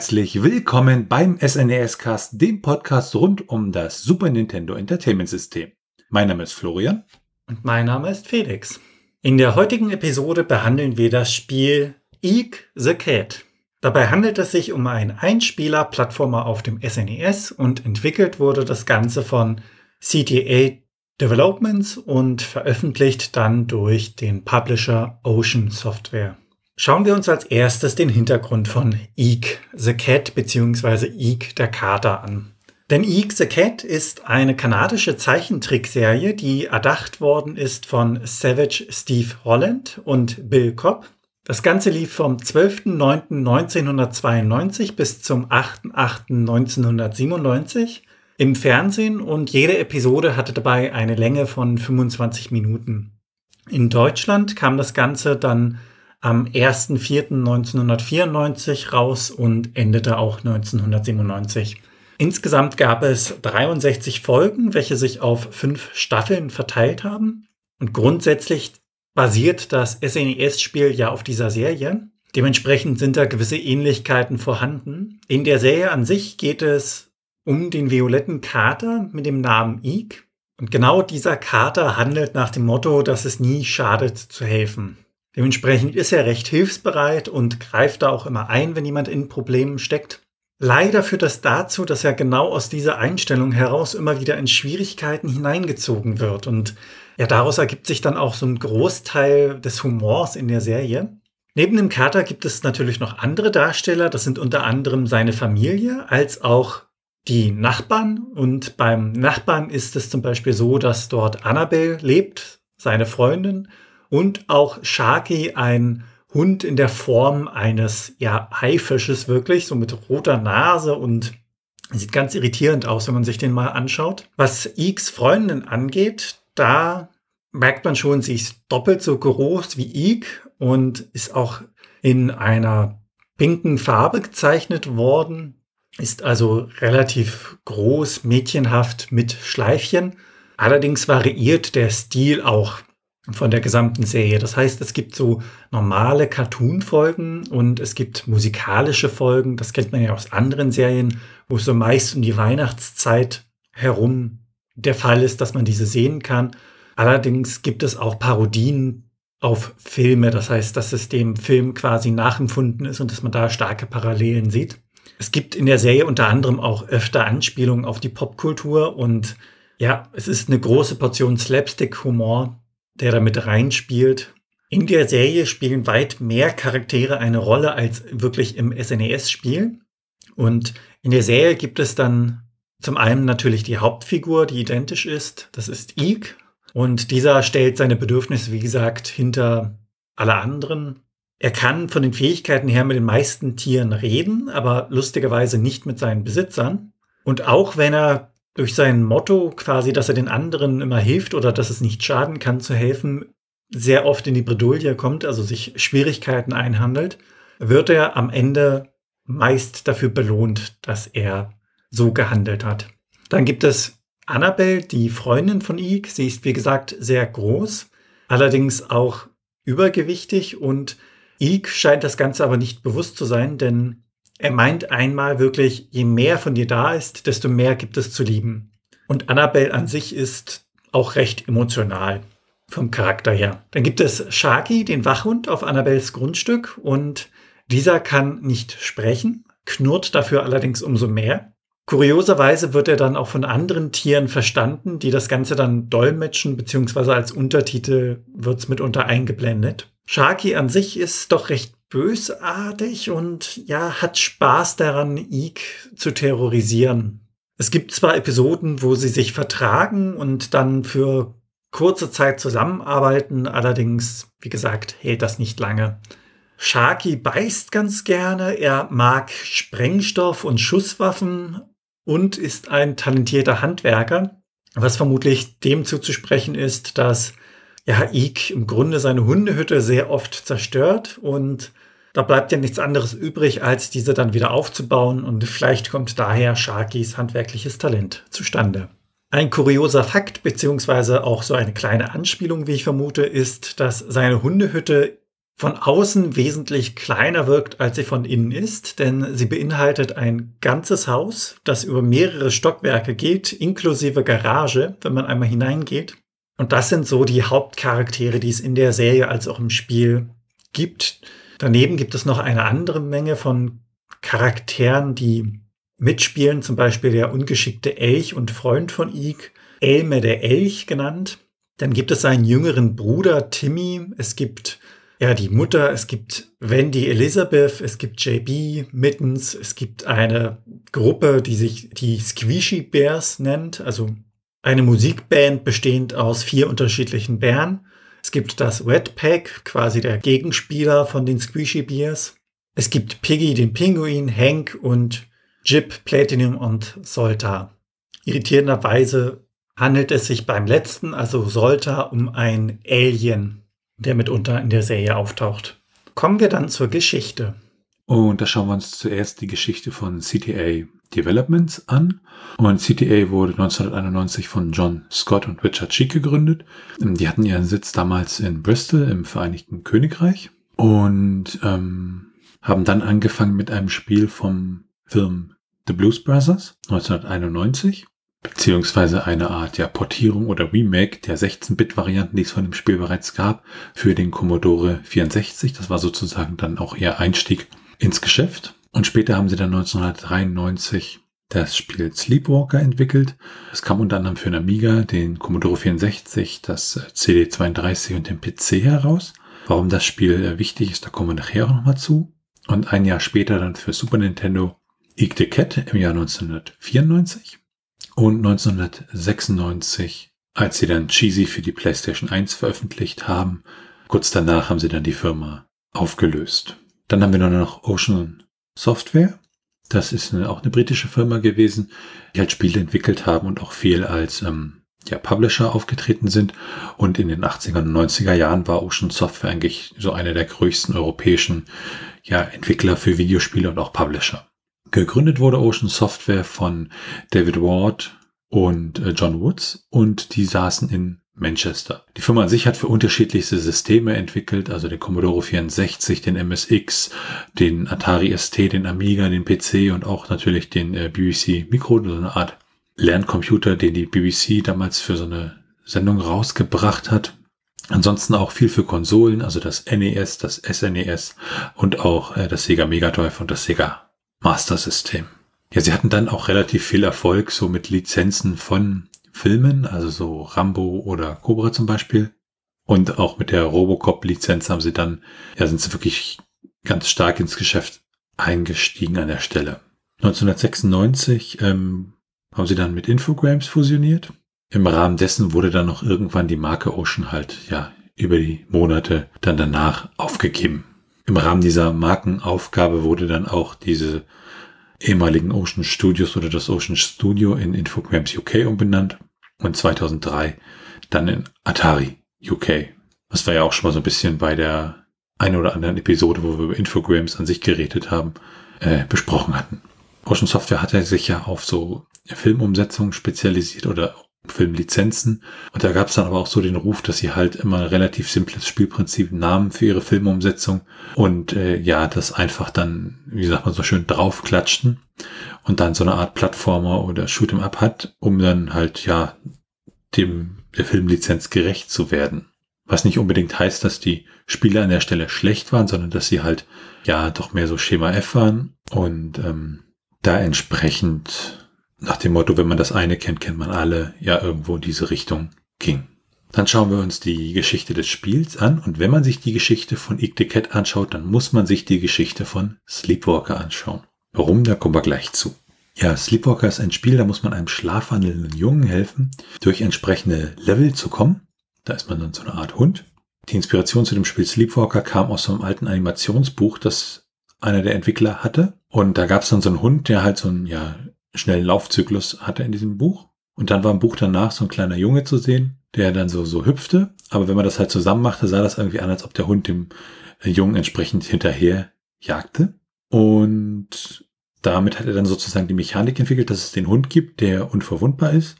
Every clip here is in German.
Herzlich willkommen beim SNES Cast, dem Podcast rund um das Super Nintendo Entertainment System. Mein Name ist Florian. Und mein Name ist Felix. In der heutigen Episode behandeln wir das Spiel Eek the Cat. Dabei handelt es sich um einen Einspieler-Plattformer auf dem SNES und entwickelt wurde das Ganze von CTA Developments und veröffentlicht dann durch den Publisher Ocean Software. Schauen wir uns als erstes den Hintergrund von Eek the Cat bzw. Eek der Kater an. Denn Eek the Cat ist eine kanadische Zeichentrickserie, die erdacht worden ist von Savage Steve Holland und Bill Cobb. Das Ganze lief vom 12.09.1992 bis zum 8.08.1997 im Fernsehen und jede Episode hatte dabei eine Länge von 25 Minuten. In Deutschland kam das Ganze dann am 1.4.1994 raus und endete auch 1997. Insgesamt gab es 63 Folgen, welche sich auf fünf Staffeln verteilt haben. Und grundsätzlich basiert das SNES-Spiel ja auf dieser Serie. Dementsprechend sind da gewisse Ähnlichkeiten vorhanden. In der Serie an sich geht es um den violetten Kater mit dem Namen Eek. Und genau dieser Kater handelt nach dem Motto, dass es nie schadet zu helfen. Dementsprechend ist er recht hilfsbereit und greift da auch immer ein, wenn jemand in Problemen steckt. Leider führt das dazu, dass er genau aus dieser Einstellung heraus immer wieder in Schwierigkeiten hineingezogen wird. Und ja, daraus ergibt sich dann auch so ein Großteil des Humors in der Serie. Neben dem Kater gibt es natürlich noch andere Darsteller. Das sind unter anderem seine Familie als auch die Nachbarn. Und beim Nachbarn ist es zum Beispiel so, dass dort Annabelle lebt, seine Freundin und auch Sharky, ein Hund in der Form eines ja, Haifisches wirklich, so mit roter Nase und sieht ganz irritierend aus, wenn man sich den mal anschaut. Was Eeks Freundin angeht, da merkt man schon, sie ist doppelt so groß wie Eek und ist auch in einer pinken Farbe gezeichnet worden, ist also relativ groß, mädchenhaft mit Schleifchen. Allerdings variiert der Stil auch von der gesamten Serie. Das heißt, es gibt so normale Cartoon-Folgen und es gibt musikalische Folgen. Das kennt man ja aus anderen Serien, wo es so meist um die Weihnachtszeit herum der Fall ist, dass man diese sehen kann. Allerdings gibt es auch Parodien auf Filme. Das heißt, dass es dem Film quasi nachempfunden ist und dass man da starke Parallelen sieht. Es gibt in der Serie unter anderem auch öfter Anspielungen auf die Popkultur und ja, es ist eine große Portion Slapstick-Humor, der damit reinspielt. In der Serie spielen weit mehr Charaktere eine Rolle als wirklich im SNES-Spiel. Und in der Serie gibt es dann zum einen natürlich die Hauptfigur, die identisch ist. Das ist Eek. Und dieser stellt seine Bedürfnisse, wie gesagt, hinter alle anderen. Er kann von den Fähigkeiten her mit den meisten Tieren reden, aber lustigerweise nicht mit seinen Besitzern. Und auch wenn er durch sein Motto quasi, dass er den anderen immer hilft oder dass es nicht schaden kann zu helfen, sehr oft in die Bredouille kommt, also sich Schwierigkeiten einhandelt, wird er am Ende meist dafür belohnt, dass er so gehandelt hat. Dann gibt es Annabelle, die Freundin von Ike. Sie ist, wie gesagt, sehr groß, allerdings auch übergewichtig und Ike scheint das Ganze aber nicht bewusst zu sein, denn er meint einmal wirklich, je mehr von dir da ist, desto mehr gibt es zu lieben. Und Annabelle an sich ist auch recht emotional vom Charakter her. Dann gibt es Sharky, den Wachhund auf Annabelles Grundstück und dieser kann nicht sprechen, knurrt dafür allerdings umso mehr. Kurioserweise wird er dann auch von anderen Tieren verstanden, die das Ganze dann dolmetschen, beziehungsweise als Untertitel wird es mitunter eingeblendet. Sharky an sich ist doch recht bösartig und ja, hat Spaß daran, Ike zu terrorisieren. Es gibt zwar Episoden, wo sie sich vertragen und dann für kurze Zeit zusammenarbeiten, allerdings, wie gesagt, hält das nicht lange. Sharky beißt ganz gerne, er mag Sprengstoff und Schusswaffen und ist ein talentierter Handwerker, was vermutlich dem zuzusprechen ist, dass ja, Ike im Grunde seine Hundehütte sehr oft zerstört und da bleibt ja nichts anderes übrig, als diese dann wieder aufzubauen und vielleicht kommt daher Sharkys handwerkliches Talent zustande. Ein kurioser Fakt, beziehungsweise auch so eine kleine Anspielung, wie ich vermute, ist, dass seine Hundehütte von außen wesentlich kleiner wirkt, als sie von innen ist, denn sie beinhaltet ein ganzes Haus, das über mehrere Stockwerke geht, inklusive Garage, wenn man einmal hineingeht. Und das sind so die Hauptcharaktere, die es in der Serie als auch im Spiel gibt. Daneben gibt es noch eine andere Menge von Charakteren, die mitspielen, zum Beispiel der ungeschickte Elch und Freund von Ike, Elme der Elch genannt. Dann gibt es seinen jüngeren Bruder Timmy. Es gibt ja, die Mutter, es gibt Wendy Elizabeth, es gibt JB Mittens, es gibt eine Gruppe, die sich die Squishy Bears nennt, also eine Musikband bestehend aus vier unterschiedlichen Bären. Es gibt das Wet Pack, quasi der Gegenspieler von den Squishy Bears. Es gibt Piggy, den Pinguin, Hank und Jip, Platinum und Solta. Irritierenderweise handelt es sich beim letzten, also Solta, um ein Alien, der mitunter in der Serie auftaucht. Kommen wir dann zur Geschichte. Und da schauen wir uns zuerst die Geschichte von CTA Developments an. Und CTA wurde 1991 von John Scott und Richard Cheek gegründet. Die hatten ihren Sitz damals in Bristol im Vereinigten Königreich und ähm, haben dann angefangen mit einem Spiel vom Film The Blues Brothers 1991 beziehungsweise eine Art ja, Portierung oder Remake der 16-Bit-Varianten, die es von dem Spiel bereits gab, für den Commodore 64. Das war sozusagen dann auch ihr Einstieg ins Geschäft. Und später haben sie dann 1993 das Spiel Sleepwalker entwickelt. Es kam unter anderem für den Amiga, den Commodore 64, das CD32 und den PC heraus. Warum das Spiel äh, wichtig ist, da kommen wir nachher auch nochmal zu. Und ein Jahr später dann für Super Nintendo Eek the Cat im Jahr 1994. Und 1996, als sie dann Cheesy für die PlayStation 1 veröffentlicht haben, kurz danach haben sie dann die Firma aufgelöst. Dann haben wir noch Ocean Software. Das ist eine, auch eine britische Firma gewesen, die halt Spiele entwickelt haben und auch viel als ähm, ja, Publisher aufgetreten sind. Und in den 80er und 90er Jahren war Ocean Software eigentlich so einer der größten europäischen ja, Entwickler für Videospiele und auch Publisher. Gegründet wurde Ocean Software von David Ward und äh, John Woods und die saßen in Manchester. Die Firma an sich hat für unterschiedlichste Systeme entwickelt, also den Commodore 64, den MSX, den Atari ST, den Amiga, den PC und auch natürlich den äh, BBC Micro, so eine Art Lerncomputer, den die BBC damals für so eine Sendung rausgebracht hat. Ansonsten auch viel für Konsolen, also das NES, das SNES und auch äh, das Sega Mega Drive und das Sega Master System. Ja, sie hatten dann auch relativ viel Erfolg so mit Lizenzen von Filmen, also so Rambo oder Cobra zum Beispiel. Und auch mit der Robocop-Lizenz haben sie dann, ja, sind sie wirklich ganz stark ins Geschäft eingestiegen an der Stelle. 1996 ähm, haben sie dann mit Infogrames fusioniert. Im Rahmen dessen wurde dann noch irgendwann die Marke Ocean halt, ja, über die Monate dann danach aufgegeben. Im Rahmen dieser Markenaufgabe wurde dann auch diese ehemaligen Ocean Studios oder das Ocean Studio in Infogrames UK umbenannt und 2003 dann in Atari UK. Was wir ja auch schon mal so ein bisschen bei der einen oder anderen Episode, wo wir über Infogrames an sich geredet haben, äh, besprochen hatten. Ocean Software hat ja sich ja auf so Filmumsetzungen spezialisiert oder Filmlizenzen. Und da gab es dann aber auch so den Ruf, dass sie halt immer relativ simples Spielprinzip nahmen für ihre Filmumsetzung und äh, ja, das einfach dann, wie sagt man so schön, draufklatschten und dann so eine Art Plattformer oder Shoot'em Up hat, um dann halt ja dem der Filmlizenz gerecht zu werden. Was nicht unbedingt heißt, dass die Spiele an der Stelle schlecht waren, sondern dass sie halt ja doch mehr so Schema F waren und ähm, da entsprechend nach dem Motto, wenn man das eine kennt, kennt man alle, ja irgendwo in diese Richtung ging. Dann schauen wir uns die Geschichte des Spiels an und wenn man sich die Geschichte von Eek the Cat anschaut, dann muss man sich die Geschichte von Sleepwalker anschauen. Warum? Da kommen wir gleich zu. Ja, Sleepwalker ist ein Spiel, da muss man einem schlafwandelnden Jungen helfen, durch entsprechende Level zu kommen. Da ist man dann so eine Art Hund. Die Inspiration zu dem Spiel Sleepwalker kam aus so einem alten Animationsbuch, das einer der Entwickler hatte. Und da gab es dann so einen Hund, der halt so ein ja, schnellen Laufzyklus hatte in diesem Buch. Und dann war im Buch danach so ein kleiner Junge zu sehen, der dann so, so hüpfte. Aber wenn man das halt zusammen machte, sah das irgendwie an, als ob der Hund dem äh, Jungen entsprechend hinterher jagte. Und damit hat er dann sozusagen die Mechanik entwickelt, dass es den Hund gibt, der unverwundbar ist.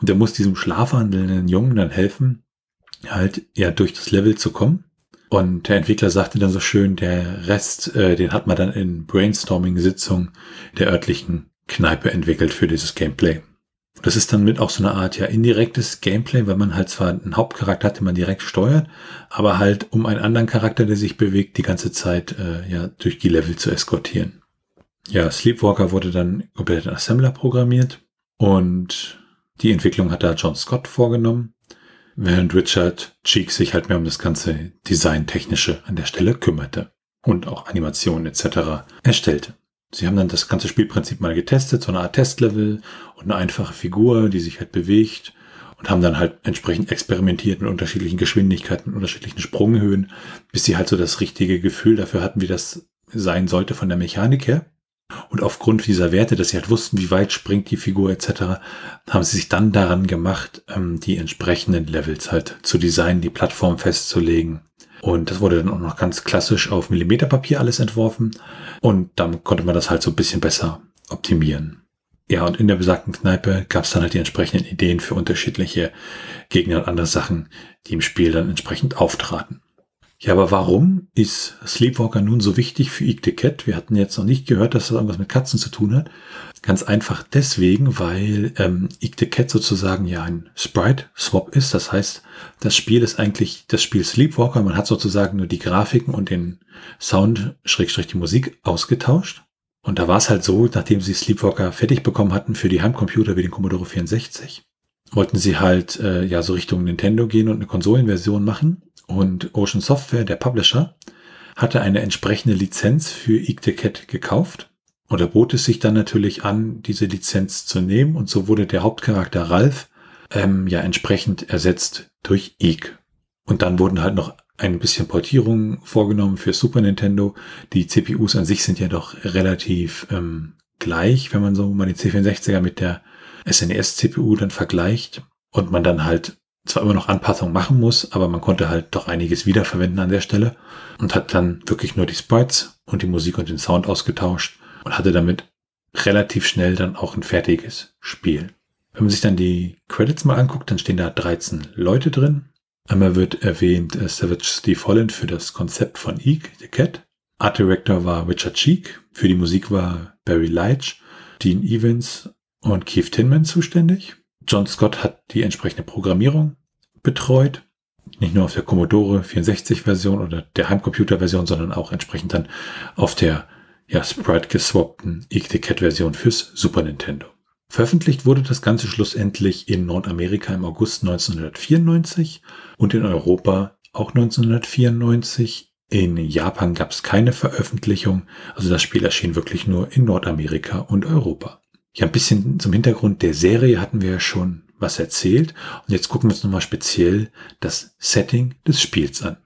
Und der muss diesem schlafwandelnden Jungen dann helfen, halt ja durch das Level zu kommen. Und der Entwickler sagte dann so schön, der Rest, äh, den hat man dann in Brainstorming-Sitzungen der örtlichen Kneipe entwickelt für dieses Gameplay. Das ist dann mit auch so eine Art ja indirektes Gameplay, weil man halt zwar einen Hauptcharakter hat, den man direkt steuert, aber halt um einen anderen Charakter, der sich bewegt, die ganze Zeit äh, ja durch die Level zu eskortieren. Ja, Sleepwalker wurde dann komplett in Assembler programmiert und die Entwicklung hat da John Scott vorgenommen, während Richard Cheek sich halt mehr um das ganze Design-Technische an der Stelle kümmerte und auch Animationen etc. erstellte. Sie haben dann das ganze Spielprinzip mal getestet, so eine Art Testlevel und eine einfache Figur, die sich halt bewegt und haben dann halt entsprechend experimentiert mit unterschiedlichen Geschwindigkeiten, unterschiedlichen Sprunghöhen, bis sie halt so das richtige Gefühl dafür hatten, wie das sein sollte von der Mechanik her. Und aufgrund dieser Werte, dass sie halt wussten, wie weit springt die Figur etc., haben sie sich dann daran gemacht, ähm, die entsprechenden Levels halt zu designen, die Plattform festzulegen und das wurde dann auch noch ganz klassisch auf Millimeterpapier alles entworfen. Und dann konnte man das halt so ein bisschen besser optimieren. Ja, und in der besagten Kneipe gab es dann halt die entsprechenden Ideen für unterschiedliche Gegner und andere Sachen, die im Spiel dann entsprechend auftraten. Ja, aber warum ist Sleepwalker nun so wichtig für Eat the Cat? Wir hatten jetzt noch nicht gehört, dass das irgendwas mit Katzen zu tun hat. Ganz einfach deswegen, weil ähm, the Cat sozusagen ja ein Sprite-Swap ist. Das heißt, das Spiel ist eigentlich das Spiel Sleepwalker. Man hat sozusagen nur die Grafiken und den Sound, Schrägstrich die Musik ausgetauscht. Und da war es halt so, nachdem sie Sleepwalker fertig bekommen hatten für die Heimcomputer wie den Commodore 64, wollten sie halt äh, ja so Richtung Nintendo gehen und eine Konsolenversion machen. Und Ocean Software, der Publisher, hatte eine entsprechende Lizenz für Eek the Cat gekauft. Und er bot es sich dann natürlich an, diese Lizenz zu nehmen. Und so wurde der Hauptcharakter Ralph ähm, ja entsprechend ersetzt durch Eek. Und dann wurden halt noch ein bisschen Portierungen vorgenommen für Super Nintendo. Die CPUs an sich sind ja doch relativ ähm, gleich, wenn man so mal die C64er mit der SNES-CPU dann vergleicht und man dann halt zwar immer noch Anpassungen machen muss, aber man konnte halt doch einiges wiederverwenden an der Stelle und hat dann wirklich nur die Sprites und die Musik und den Sound ausgetauscht und hatte damit relativ schnell dann auch ein fertiges Spiel. Wenn man sich dann die Credits mal anguckt, dann stehen da 13 Leute drin. Einmal wird erwähnt äh, Savage Steve Holland für das Konzept von Eek, The Cat. Art Director war Richard Cheek. Für die Musik war Barry Leitch, Dean Evans und Keith Tinman zuständig. John Scott hat die entsprechende Programmierung betreut. Nicht nur auf der Commodore 64 Version oder der Heimcomputer Version, sondern auch entsprechend dann auf der ja, Sprite geswappten Cat Version fürs Super Nintendo. Veröffentlicht wurde das Ganze schlussendlich in Nordamerika im August 1994 und in Europa auch 1994. In Japan gab es keine Veröffentlichung, also das Spiel erschien wirklich nur in Nordamerika und Europa. Ja, ein bisschen zum Hintergrund der Serie hatten wir ja schon was erzählt. Und jetzt gucken wir uns nochmal speziell das Setting des Spiels an.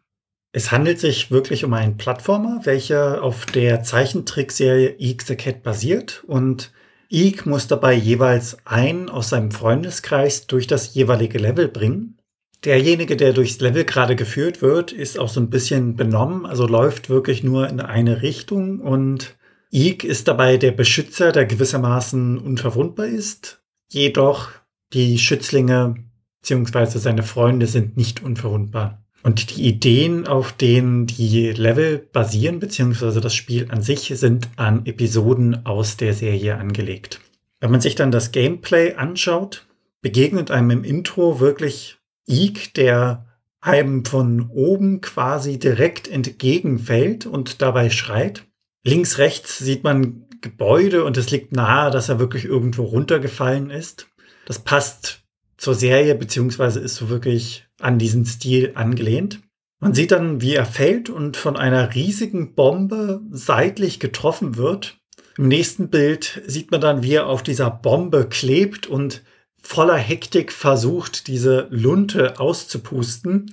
Es handelt sich wirklich um einen Plattformer, welcher auf der Zeichentrickserie Eek the Cat basiert und Eek muss dabei jeweils einen aus seinem Freundeskreis durch das jeweilige Level bringen. Derjenige, der durchs Level gerade geführt wird, ist auch so ein bisschen benommen, also läuft wirklich nur in eine Richtung und Eek ist dabei der Beschützer, der gewissermaßen unverwundbar ist. Jedoch die Schützlinge bzw. seine Freunde sind nicht unverwundbar. Und die Ideen, auf denen die Level basieren, beziehungsweise das Spiel an sich, sind an Episoden aus der Serie angelegt. Wenn man sich dann das Gameplay anschaut, begegnet einem im Intro wirklich Eek, der einem von oben quasi direkt entgegenfällt und dabei schreit. Links, rechts sieht man Gebäude und es liegt nahe, dass er wirklich irgendwo runtergefallen ist. Das passt zur Serie, beziehungsweise ist so wirklich an diesen Stil angelehnt. Man sieht dann, wie er fällt und von einer riesigen Bombe seitlich getroffen wird. Im nächsten Bild sieht man dann, wie er auf dieser Bombe klebt und voller Hektik versucht, diese Lunte auszupusten,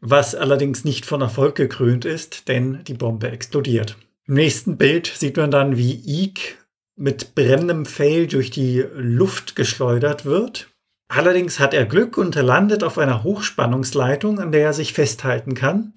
was allerdings nicht von Erfolg gekrönt ist, denn die Bombe explodiert. Im nächsten Bild sieht man dann, wie Eek mit brennendem Pfeil durch die Luft geschleudert wird. Allerdings hat er Glück und er landet auf einer Hochspannungsleitung, an der er sich festhalten kann.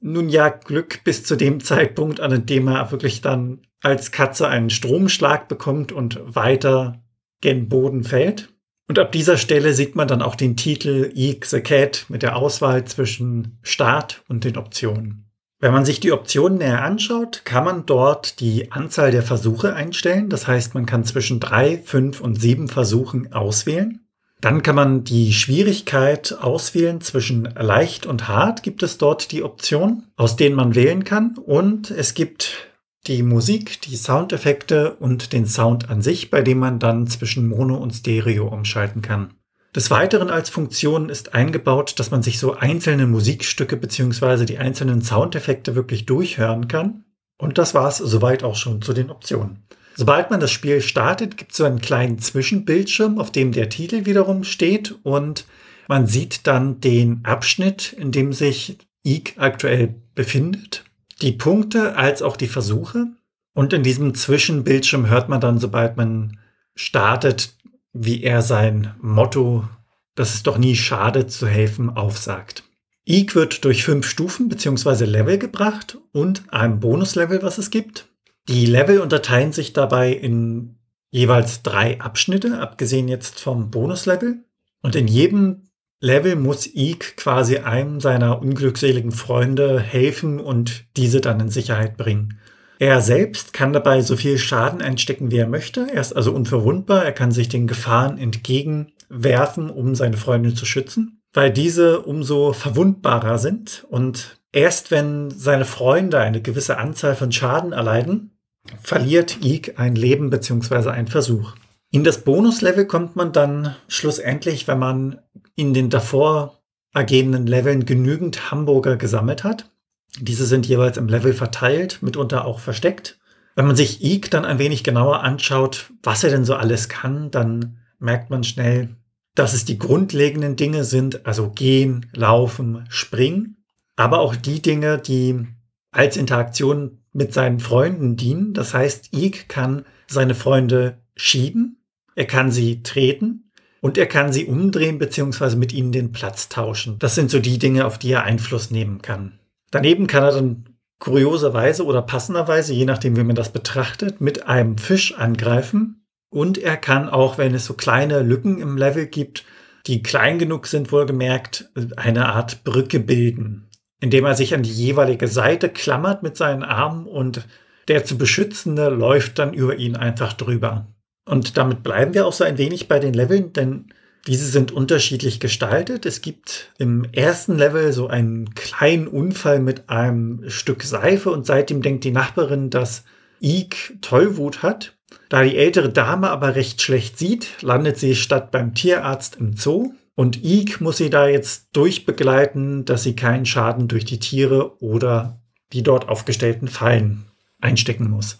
Nun ja, Glück bis zu dem Zeitpunkt, an dem er wirklich dann als Katze einen Stromschlag bekommt und weiter gen Boden fällt. Und ab dieser Stelle sieht man dann auch den Titel Eek the Cat mit der Auswahl zwischen Start und den Optionen. Wenn man sich die Optionen näher anschaut, kann man dort die Anzahl der Versuche einstellen. Das heißt, man kann zwischen drei, fünf und sieben Versuchen auswählen. Dann kann man die Schwierigkeit auswählen. Zwischen leicht und hart gibt es dort die Option, aus denen man wählen kann. Und es gibt die Musik, die Soundeffekte und den Sound an sich, bei dem man dann zwischen Mono und Stereo umschalten kann. Des Weiteren als Funktion ist eingebaut, dass man sich so einzelne Musikstücke beziehungsweise die einzelnen Soundeffekte wirklich durchhören kann. Und das war es soweit auch schon zu den Optionen. Sobald man das Spiel startet, gibt es so einen kleinen Zwischenbildschirm, auf dem der Titel wiederum steht und man sieht dann den Abschnitt, in dem sich Ike aktuell befindet, die Punkte als auch die Versuche. Und in diesem Zwischenbildschirm hört man dann, sobald man startet, wie er sein Motto, dass es doch nie schade zu helfen, aufsagt. Eek wird durch fünf Stufen bzw. Level gebracht und einem Bonuslevel, was es gibt. Die Level unterteilen sich dabei in jeweils drei Abschnitte, abgesehen jetzt vom Bonuslevel. Und in jedem Level muss Eek quasi einem seiner unglückseligen Freunde helfen und diese dann in Sicherheit bringen. Er selbst kann dabei so viel Schaden einstecken, wie er möchte. Er ist also unverwundbar. Er kann sich den Gefahren entgegenwerfen, um seine Freunde zu schützen, weil diese umso verwundbarer sind. Und erst wenn seine Freunde eine gewisse Anzahl von Schaden erleiden, verliert Ig ein Leben bzw. ein Versuch. In das Bonuslevel kommt man dann schlussendlich, wenn man in den davor ergebenen Leveln genügend Hamburger gesammelt hat. Diese sind jeweils im Level verteilt, mitunter auch versteckt. Wenn man sich Ike dann ein wenig genauer anschaut, was er denn so alles kann, dann merkt man schnell, dass es die grundlegenden Dinge sind, also gehen, laufen, springen, aber auch die Dinge, die als Interaktion mit seinen Freunden dienen. Das heißt, Ike kann seine Freunde schieben, er kann sie treten und er kann sie umdrehen bzw. mit ihnen den Platz tauschen. Das sind so die Dinge, auf die er Einfluss nehmen kann. Daneben kann er dann kurioserweise oder passenderweise, je nachdem, wie man das betrachtet, mit einem Fisch angreifen. Und er kann auch, wenn es so kleine Lücken im Level gibt, die klein genug sind, wohlgemerkt, eine Art Brücke bilden, indem er sich an die jeweilige Seite klammert mit seinen Armen und der zu beschützende läuft dann über ihn einfach drüber. Und damit bleiben wir auch so ein wenig bei den Leveln, denn diese sind unterschiedlich gestaltet. Es gibt im ersten Level so einen kleinen Unfall mit einem Stück Seife und seitdem denkt die Nachbarin, dass Ike Tollwut hat. Da die ältere Dame aber recht schlecht sieht, landet sie statt beim Tierarzt im Zoo. Und Ike muss sie da jetzt durchbegleiten, dass sie keinen Schaden durch die Tiere oder die dort aufgestellten Fallen einstecken muss.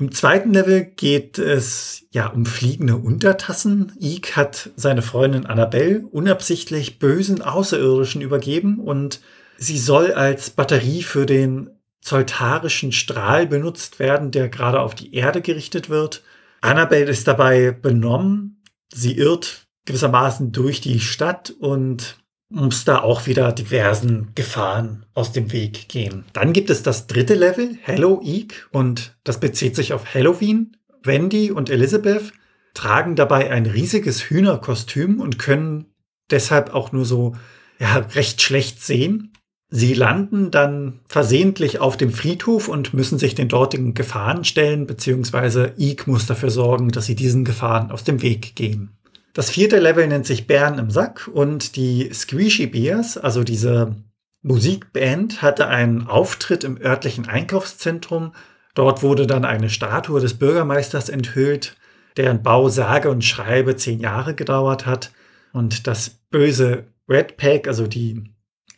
Im zweiten Level geht es ja um fliegende Untertassen. Ike hat seine Freundin Annabelle unabsichtlich bösen Außerirdischen übergeben und sie soll als Batterie für den zoltarischen Strahl benutzt werden, der gerade auf die Erde gerichtet wird. Annabelle ist dabei benommen. Sie irrt gewissermaßen durch die Stadt und muss da auch wieder diversen Gefahren aus dem Weg gehen. Dann gibt es das dritte Level, Hello Eek, und das bezieht sich auf Halloween. Wendy und Elizabeth tragen dabei ein riesiges Hühnerkostüm und können deshalb auch nur so ja, recht schlecht sehen. Sie landen dann versehentlich auf dem Friedhof und müssen sich den dortigen Gefahren stellen, beziehungsweise Eek muss dafür sorgen, dass sie diesen Gefahren aus dem Weg gehen. Das vierte Level nennt sich Bären im Sack und die Squishy Bears, also diese Musikband, hatte einen Auftritt im örtlichen Einkaufszentrum. Dort wurde dann eine Statue des Bürgermeisters enthüllt, deren Bau sage und schreibe zehn Jahre gedauert hat. Und das böse Red Pack, also die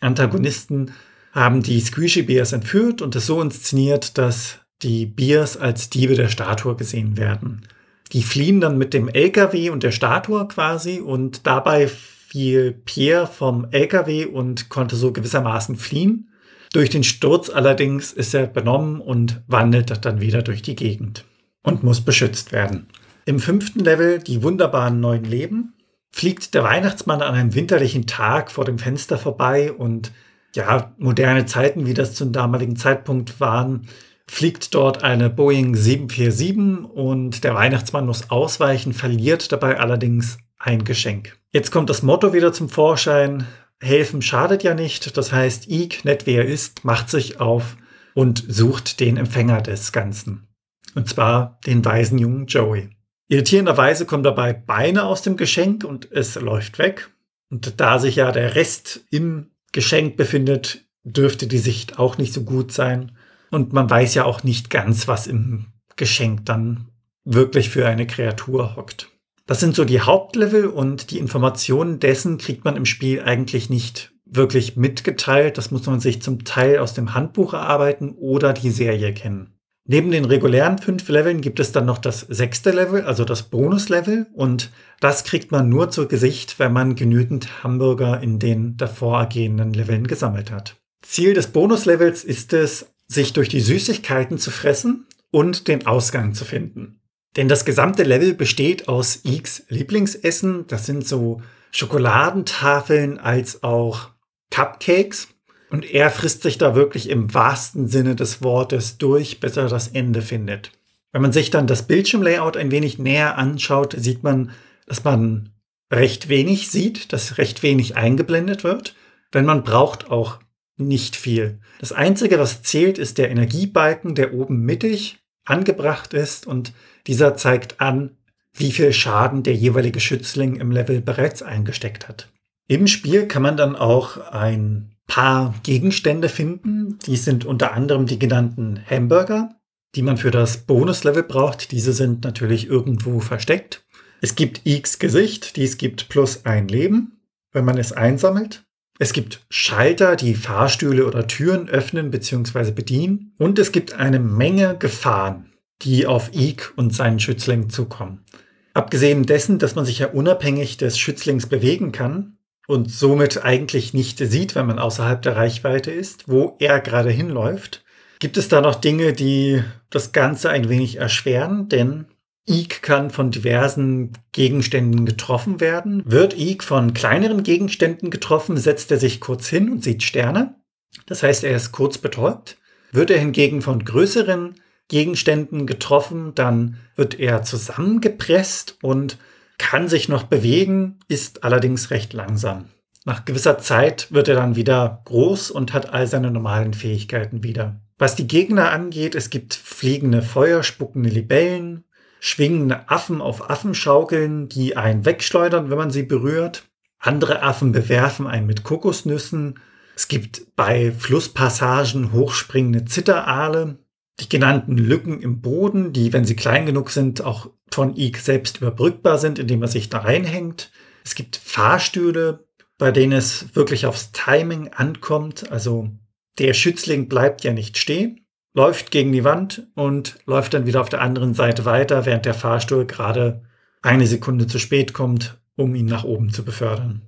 Antagonisten, haben die Squishy Bears entführt und es so inszeniert, dass die Bears als Diebe der Statue gesehen werden. Die fliehen dann mit dem LKW und der Statue quasi und dabei fiel Pierre vom LKW und konnte so gewissermaßen fliehen. Durch den Sturz allerdings ist er benommen und wandelt dann wieder durch die Gegend und muss beschützt werden. Im fünften Level, die wunderbaren neuen Leben, fliegt der Weihnachtsmann an einem winterlichen Tag vor dem Fenster vorbei und ja, moderne Zeiten, wie das zum damaligen Zeitpunkt waren, fliegt dort eine Boeing 747 und der Weihnachtsmann muss ausweichen, verliert dabei allerdings ein Geschenk. Jetzt kommt das Motto wieder zum Vorschein. Helfen schadet ja nicht. Das heißt, Ike, nett wie er ist, macht sich auf und sucht den Empfänger des Ganzen. Und zwar den weisen jungen Joey. Irritierenderweise kommen dabei Beine aus dem Geschenk und es läuft weg. Und da sich ja der Rest im Geschenk befindet, dürfte die Sicht auch nicht so gut sein. Und man weiß ja auch nicht ganz, was im Geschenk dann wirklich für eine Kreatur hockt. Das sind so die Hauptlevel und die Informationen dessen kriegt man im Spiel eigentlich nicht wirklich mitgeteilt. Das muss man sich zum Teil aus dem Handbuch erarbeiten oder die Serie kennen. Neben den regulären fünf Leveln gibt es dann noch das sechste Level, also das Bonuslevel. Und das kriegt man nur zu Gesicht, wenn man genügend Hamburger in den davor ergehenden Leveln gesammelt hat. Ziel des Bonuslevels ist es, sich durch die Süßigkeiten zu fressen und den Ausgang zu finden. Denn das gesamte Level besteht aus X Lieblingsessen. Das sind so Schokoladentafeln als auch Cupcakes. Und er frisst sich da wirklich im wahrsten Sinne des Wortes durch, bis er das Ende findet. Wenn man sich dann das Bildschirmlayout ein wenig näher anschaut, sieht man, dass man recht wenig sieht, dass recht wenig eingeblendet wird, denn man braucht auch nicht viel. Das Einzige, was zählt, ist der Energiebalken, der oben mittig angebracht ist und dieser zeigt an, wie viel Schaden der jeweilige Schützling im Level bereits eingesteckt hat. Im Spiel kann man dann auch ein paar Gegenstände finden. Die sind unter anderem die genannten Hamburger, die man für das Bonuslevel braucht. Diese sind natürlich irgendwo versteckt. Es gibt X Gesicht, dies gibt plus ein Leben, wenn man es einsammelt. Es gibt Schalter, die Fahrstühle oder Türen öffnen bzw. bedienen. Und es gibt eine Menge Gefahren, die auf Ike und seinen Schützling zukommen. Abgesehen dessen, dass man sich ja unabhängig des Schützlings bewegen kann und somit eigentlich nicht sieht, wenn man außerhalb der Reichweite ist, wo er gerade hinläuft, gibt es da noch Dinge, die das Ganze ein wenig erschweren, denn Eek kann von diversen Gegenständen getroffen werden. Wird Eek von kleineren Gegenständen getroffen, setzt er sich kurz hin und sieht Sterne. Das heißt, er ist kurz betäubt. Wird er hingegen von größeren Gegenständen getroffen, dann wird er zusammengepresst und kann sich noch bewegen, ist allerdings recht langsam. Nach gewisser Zeit wird er dann wieder groß und hat all seine normalen Fähigkeiten wieder. Was die Gegner angeht, es gibt fliegende Feuer, spuckende Libellen, schwingende Affen auf Affenschaukeln, die einen wegschleudern, wenn man sie berührt. Andere Affen bewerfen einen mit Kokosnüssen. Es gibt bei Flusspassagen hochspringende Zitteraale. Die genannten Lücken im Boden, die, wenn sie klein genug sind, auch von Ike selbst überbrückbar sind, indem er sich da reinhängt. Es gibt Fahrstühle, bei denen es wirklich aufs Timing ankommt. Also der Schützling bleibt ja nicht stehen läuft gegen die Wand und läuft dann wieder auf der anderen Seite weiter, während der Fahrstuhl gerade eine Sekunde zu spät kommt, um ihn nach oben zu befördern.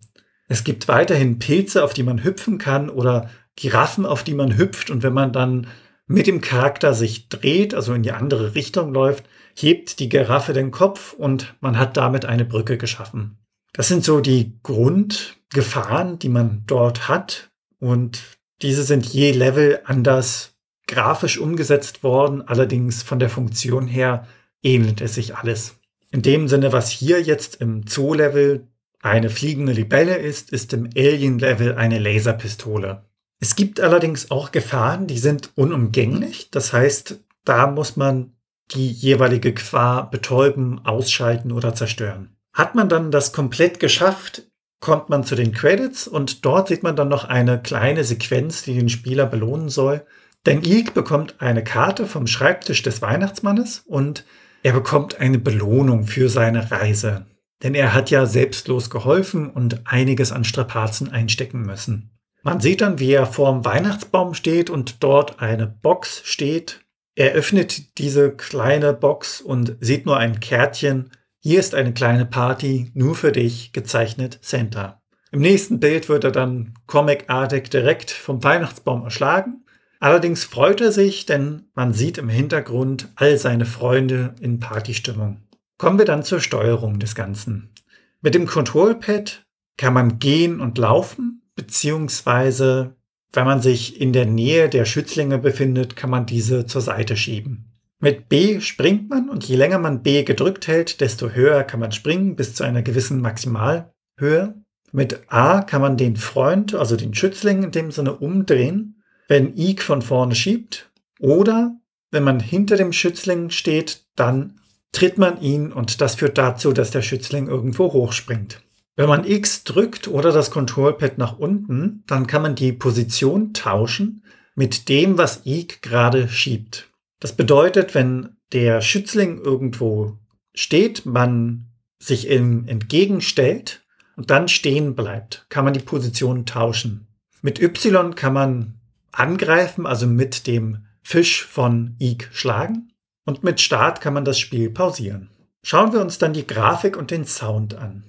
Es gibt weiterhin Pilze, auf die man hüpfen kann oder Giraffen, auf die man hüpft und wenn man dann mit dem Charakter sich dreht, also in die andere Richtung läuft, hebt die Giraffe den Kopf und man hat damit eine Brücke geschaffen. Das sind so die Grundgefahren, die man dort hat und diese sind je Level anders grafisch umgesetzt worden, allerdings von der Funktion her ähnelt es sich alles. In dem Sinne, was hier jetzt im Zoo-Level eine fliegende Libelle ist, ist im Alien-Level eine Laserpistole. Es gibt allerdings auch Gefahren, die sind unumgänglich. Das heißt, da muss man die jeweilige Gefahr betäuben, ausschalten oder zerstören. Hat man dann das komplett geschafft, kommt man zu den Credits und dort sieht man dann noch eine kleine Sequenz, die den Spieler belohnen soll. Denn Ilk bekommt eine Karte vom Schreibtisch des Weihnachtsmannes und er bekommt eine Belohnung für seine Reise. Denn er hat ja selbstlos geholfen und einiges an Strapazen einstecken müssen. Man sieht dann, wie er vorm Weihnachtsbaum steht und dort eine Box steht. Er öffnet diese kleine Box und sieht nur ein Kärtchen. Hier ist eine kleine Party, nur für dich, gezeichnet Santa. Im nächsten Bild wird er dann comicartig direkt vom Weihnachtsbaum erschlagen Allerdings freut er sich, denn man sieht im Hintergrund all seine Freunde in Partystimmung. Kommen wir dann zur Steuerung des Ganzen. Mit dem Control-Pad kann man gehen und laufen, beziehungsweise wenn man sich in der Nähe der Schützlinge befindet, kann man diese zur Seite schieben. Mit B springt man und je länger man B gedrückt hält, desto höher kann man springen bis zu einer gewissen Maximalhöhe. Mit A kann man den Freund, also den Schützling in dem Sinne umdrehen wenn Ike von vorne schiebt, Oder wenn man hinter dem Schützling steht, dann tritt man ihn und das führt dazu, dass der Schützling irgendwo hochspringt. Wenn man X drückt oder das Controlpad nach unten, dann kann man die Position tauschen mit dem, was Ig gerade schiebt. Das bedeutet, wenn der Schützling irgendwo steht, man sich ihm entgegenstellt und dann stehen bleibt, kann man die Position tauschen. Mit Y kann man angreifen, also mit dem Fisch von Ig schlagen. Und mit Start kann man das Spiel pausieren. Schauen wir uns dann die Grafik und den Sound an.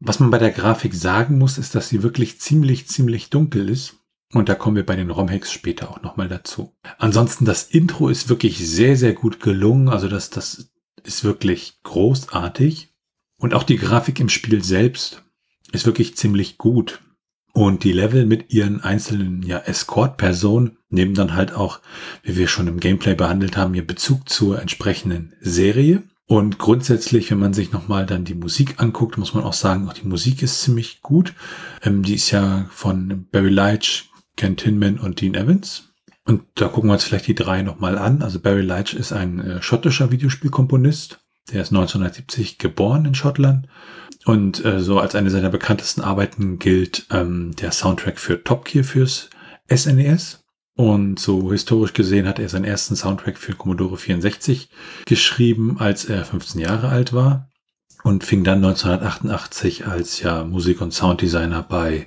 Was man bei der Grafik sagen muss, ist, dass sie wirklich ziemlich, ziemlich dunkel ist. Und da kommen wir bei den ROM-Hacks später auch nochmal dazu. Ansonsten, das Intro ist wirklich sehr, sehr gut gelungen. Also das, das ist wirklich großartig. Und auch die Grafik im Spiel selbst ist wirklich ziemlich gut. Und die Level mit ihren einzelnen ja, Escort-Personen nehmen dann halt auch, wie wir schon im Gameplay behandelt haben, ihr Bezug zur entsprechenden Serie. Und grundsätzlich, wenn man sich nochmal dann die Musik anguckt, muss man auch sagen, auch die Musik ist ziemlich gut. Ähm, die ist ja von Barry Leitch, Ken Tinman und Dean Evans. Und da gucken wir uns vielleicht die drei nochmal an. Also Barry Leitch ist ein äh, schottischer Videospielkomponist. Der ist 1970 geboren in Schottland. Und äh, so als eine seiner bekanntesten Arbeiten gilt ähm, der Soundtrack für Top Gear fürs SNES. Und so historisch gesehen hat er seinen ersten Soundtrack für Commodore 64 geschrieben, als er 15 Jahre alt war und fing dann 1988 als ja Musik- und Sounddesigner bei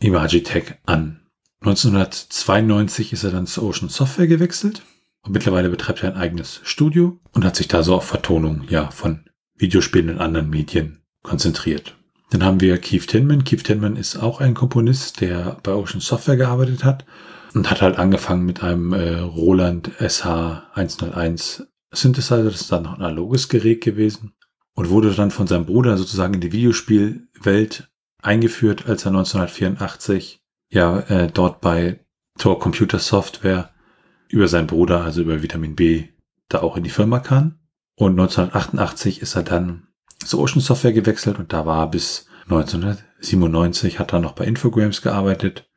Imagitech an. 1992 ist er dann zu Ocean Software gewechselt und mittlerweile betreibt er ein eigenes Studio und hat sich da so auf Vertonung ja von Videospielen und anderen Medien konzentriert. Dann haben wir Keith Tinman. Keith Tinman ist auch ein Komponist, der bei Ocean Software gearbeitet hat und hat halt angefangen mit einem äh, Roland SH101 Synthesizer, das ist dann noch ein analoges Gerät gewesen und wurde dann von seinem Bruder sozusagen in die Videospielwelt eingeführt, als er 1984 ja äh, dort bei Tor Computer Software über seinen Bruder, also über Vitamin B, da auch in die Firma kam. Und 1988 ist er dann zu Ocean Software gewechselt und da war bis 1997 hat er noch bei Infogrames gearbeitet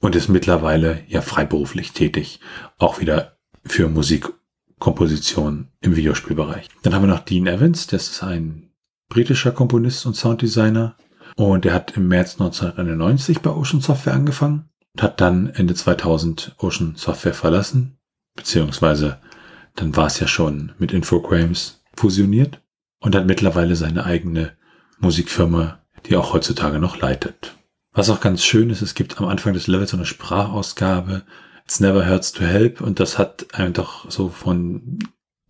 und ist mittlerweile ja freiberuflich tätig, auch wieder für Musikkomposition im Videospielbereich. Dann haben wir noch Dean Evans, das ist ein britischer Komponist und Sounddesigner und der hat im März 1991 bei Ocean Software angefangen und hat dann Ende 2000 Ocean Software verlassen, beziehungsweise dann war es ja schon mit Infogrames fusioniert und hat mittlerweile seine eigene Musikfirma, die auch heutzutage noch leitet. Was auch ganz schön ist, es gibt am Anfang des Levels so eine Sprachausgabe. It's never hurts to help. Und das hat einem doch so von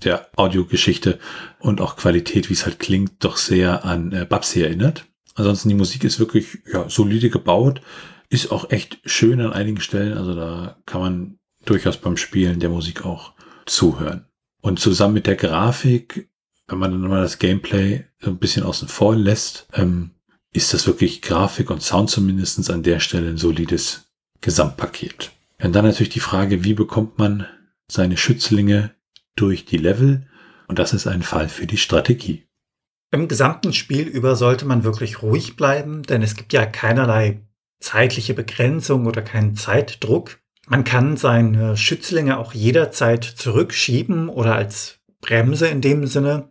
der Audiogeschichte und auch Qualität, wie es halt klingt, doch sehr an äh, Babsi erinnert. Ansonsten die Musik ist wirklich ja, solide gebaut, ist auch echt schön an einigen Stellen. Also da kann man durchaus beim Spielen der Musik auch zuhören. Und zusammen mit der Grafik, wenn man dann mal das Gameplay ein bisschen außen vor lässt, ähm, ist das wirklich Grafik und Sound zumindest an der Stelle ein solides Gesamtpaket. Und dann natürlich die Frage, wie bekommt man seine Schützlinge durch die Level? Und das ist ein Fall für die Strategie. Im gesamten Spiel über sollte man wirklich ruhig bleiben, denn es gibt ja keinerlei zeitliche Begrenzung oder keinen Zeitdruck. Man kann seine Schützlinge auch jederzeit zurückschieben oder als Bremse in dem Sinne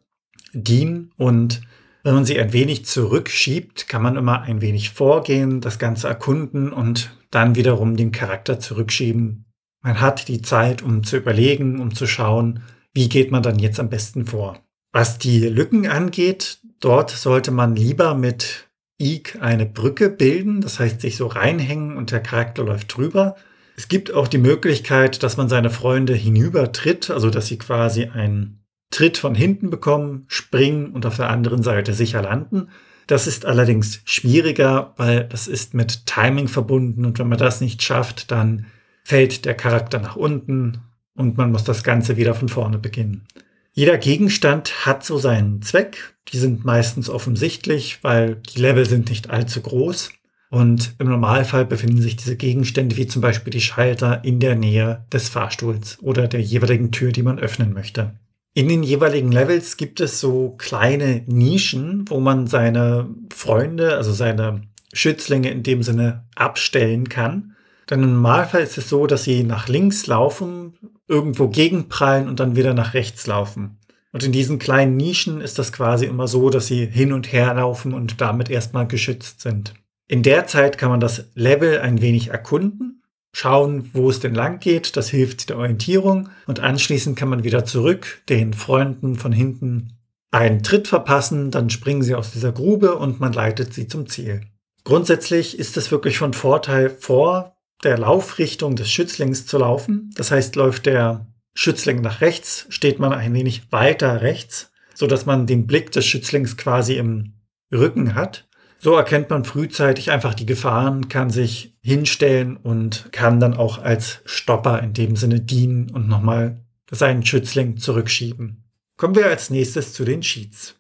dienen und wenn man sie ein wenig zurückschiebt, kann man immer ein wenig vorgehen, das Ganze erkunden und dann wiederum den Charakter zurückschieben. Man hat die Zeit, um zu überlegen, um zu schauen, wie geht man dann jetzt am besten vor. Was die Lücken angeht, dort sollte man lieber mit Ig eine Brücke bilden, das heißt sich so reinhängen und der Charakter läuft drüber. Es gibt auch die Möglichkeit, dass man seine Freunde hinübertritt, also dass sie quasi ein Tritt von hinten bekommen, springen und auf der anderen Seite sicher landen. Das ist allerdings schwieriger, weil das ist mit Timing verbunden und wenn man das nicht schafft, dann fällt der Charakter nach unten und man muss das Ganze wieder von vorne beginnen. Jeder Gegenstand hat so seinen Zweck. Die sind meistens offensichtlich, weil die Level sind nicht allzu groß. Und im Normalfall befinden sich diese Gegenstände wie zum Beispiel die Schalter in der Nähe des Fahrstuhls oder der jeweiligen Tür, die man öffnen möchte. In den jeweiligen Levels gibt es so kleine Nischen, wo man seine Freunde, also seine Schützlinge in dem Sinne abstellen kann. Denn im Normalfall ist es so, dass sie nach links laufen irgendwo gegenprallen und dann wieder nach rechts laufen. Und in diesen kleinen Nischen ist das quasi immer so, dass sie hin und her laufen und damit erstmal geschützt sind. In der Zeit kann man das Level ein wenig erkunden, schauen, wo es denn lang geht. Das hilft der Orientierung. Und anschließend kann man wieder zurück den Freunden von hinten einen Tritt verpassen, dann springen sie aus dieser Grube und man leitet sie zum Ziel. Grundsätzlich ist es wirklich von Vorteil, vor der Laufrichtung des Schützlings zu laufen. Das heißt, läuft der Schützling nach rechts, steht man ein wenig weiter rechts, so dass man den Blick des Schützlings quasi im Rücken hat. So erkennt man frühzeitig einfach die Gefahren, kann sich hinstellen und kann dann auch als Stopper in dem Sinne dienen und nochmal seinen Schützling zurückschieben. Kommen wir als nächstes zu den Cheats.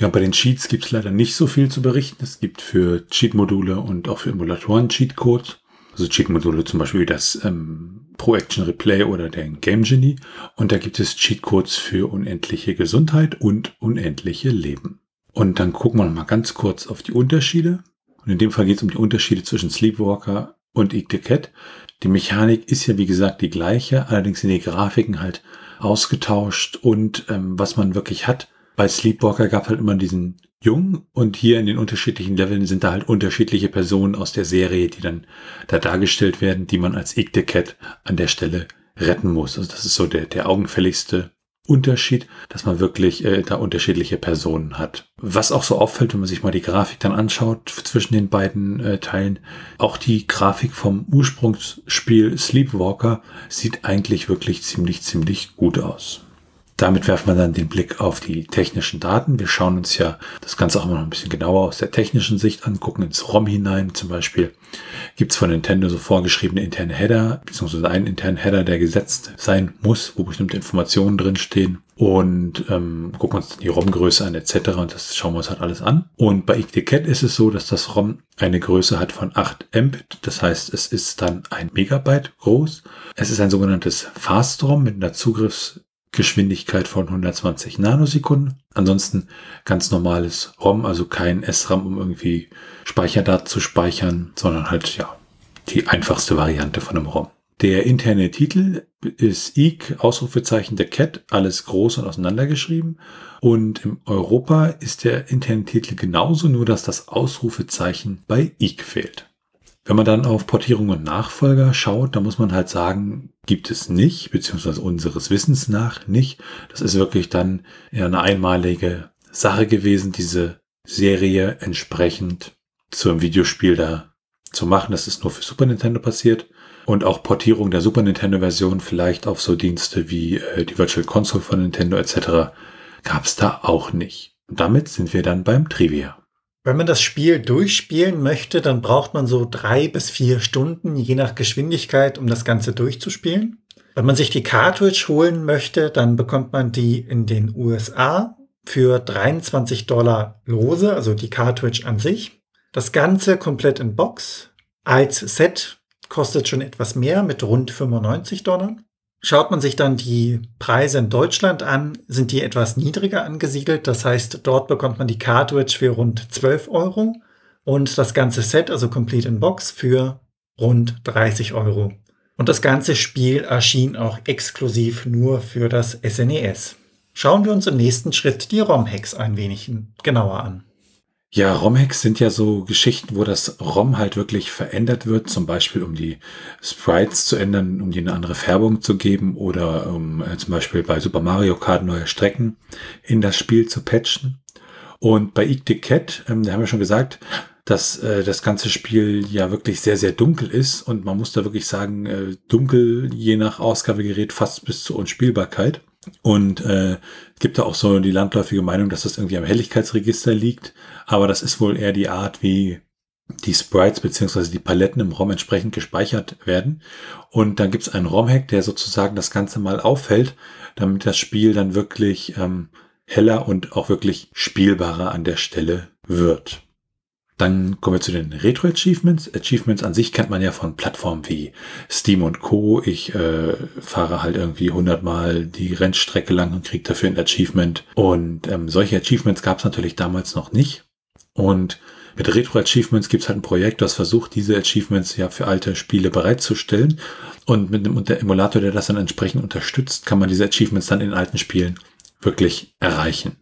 Ja, bei den Cheats gibt es leider nicht so viel zu berichten. Es gibt für Cheat-Module und auch für Emulatoren Cheat-Codes. Also Cheat-Module zum Beispiel wie das ähm, Pro Action Replay oder den Game Genie. Und da gibt es Cheat-Codes für unendliche Gesundheit und unendliche Leben. Und dann gucken wir mal ganz kurz auf die Unterschiede. Und in dem Fall geht es um die Unterschiede zwischen Sleepwalker und Eat the Cat. Die Mechanik ist ja wie gesagt die gleiche, allerdings sind die Grafiken halt ausgetauscht und ähm, was man wirklich hat. Bei Sleepwalker gab halt immer diesen Jungen und hier in den unterschiedlichen Leveln sind da halt unterschiedliche Personen aus der Serie, die dann da dargestellt werden, die man als Eat the Cat an der Stelle retten muss. Also das ist so der, der augenfälligste Unterschied, dass man wirklich äh, da unterschiedliche Personen hat. Was auch so auffällt, wenn man sich mal die Grafik dann anschaut zwischen den beiden äh, Teilen, auch die Grafik vom Ursprungsspiel Sleepwalker sieht eigentlich wirklich ziemlich, ziemlich gut aus. Damit werfen wir dann den Blick auf die technischen Daten. Wir schauen uns ja das Ganze auch mal ein bisschen genauer aus der technischen Sicht an, gucken ins ROM hinein. Zum Beispiel gibt es von Nintendo so vorgeschriebene interne Header, beziehungsweise einen internen Header, der gesetzt sein muss, wo bestimmte Informationen drinstehen und ähm, gucken uns die ROM-Größe an etc. Und das schauen wir uns halt alles an. Und bei Icticat ist es so, dass das ROM eine Größe hat von 8 Mbit. Das heißt, es ist dann ein Megabyte groß. Es ist ein sogenanntes Fast-ROM mit einer Zugriffs Geschwindigkeit von 120 Nanosekunden. Ansonsten ganz normales ROM, also kein SRAM, um irgendwie Speicherdaten zu speichern, sondern halt ja die einfachste Variante von einem ROM. Der interne Titel ist EEC, Ausrufezeichen der Cat, alles groß und auseinandergeschrieben. Und im Europa ist der interne Titel genauso, nur dass das Ausrufezeichen bei EEC fehlt. Wenn man dann auf Portierung und Nachfolger schaut, dann muss man halt sagen, gibt es nicht, beziehungsweise unseres Wissens nach nicht. Das ist wirklich dann eher eine einmalige Sache gewesen, diese Serie entsprechend zum Videospiel da zu machen. Das ist nur für Super Nintendo passiert. Und auch Portierung der Super Nintendo Version vielleicht auf so Dienste wie äh, die Virtual Console von Nintendo etc. gab es da auch nicht. Und damit sind wir dann beim Trivia. Wenn man das Spiel durchspielen möchte, dann braucht man so drei bis vier Stunden, je nach Geschwindigkeit, um das Ganze durchzuspielen. Wenn man sich die Cartridge holen möchte, dann bekommt man die in den USA für 23 Dollar lose, also die Cartridge an sich. Das Ganze komplett in Box. Als Set kostet schon etwas mehr mit rund 95 Dollar. Schaut man sich dann die Preise in Deutschland an, sind die etwas niedriger angesiedelt. Das heißt, dort bekommt man die Cartridge für rund 12 Euro und das ganze Set, also Complete in Box, für rund 30 Euro. Und das ganze Spiel erschien auch exklusiv nur für das SNES. E Schauen wir uns im nächsten Schritt die ROM-Hacks ein wenig genauer an. Ja, ROM-Hacks sind ja so Geschichten, wo das ROM halt wirklich verändert wird, zum Beispiel um die Sprites zu ändern, um die eine andere Färbung zu geben oder um äh, zum Beispiel bei Super Mario Kart neue Strecken in das Spiel zu patchen. Und bei Eat the Cat, ähm, da haben wir schon gesagt, dass äh, das ganze Spiel ja wirklich sehr, sehr dunkel ist und man muss da wirklich sagen, äh, dunkel je nach Ausgabegerät fast bis zur Unspielbarkeit. Und äh, gibt da auch so die landläufige Meinung, dass das irgendwie am Helligkeitsregister liegt. Aber das ist wohl eher die Art, wie die Sprites beziehungsweise die Paletten im ROM entsprechend gespeichert werden. Und dann gibt es einen ROM-Hack, der sozusagen das Ganze mal auffällt, damit das Spiel dann wirklich ähm, heller und auch wirklich spielbarer an der Stelle wird. Dann kommen wir zu den Retro-Achievements. Achievements an sich kennt man ja von Plattformen wie Steam und Co. Ich äh, fahre halt irgendwie hundertmal die Rennstrecke lang und kriege dafür ein Achievement. Und ähm, solche Achievements gab es natürlich damals noch nicht. Und Mit Retro Achievements gibt es halt ein Projekt, das versucht, diese Achievements ja für alte Spiele bereitzustellen. Und mit einem Emulator, der das dann entsprechend unterstützt, kann man diese Achievements dann in alten Spielen wirklich erreichen.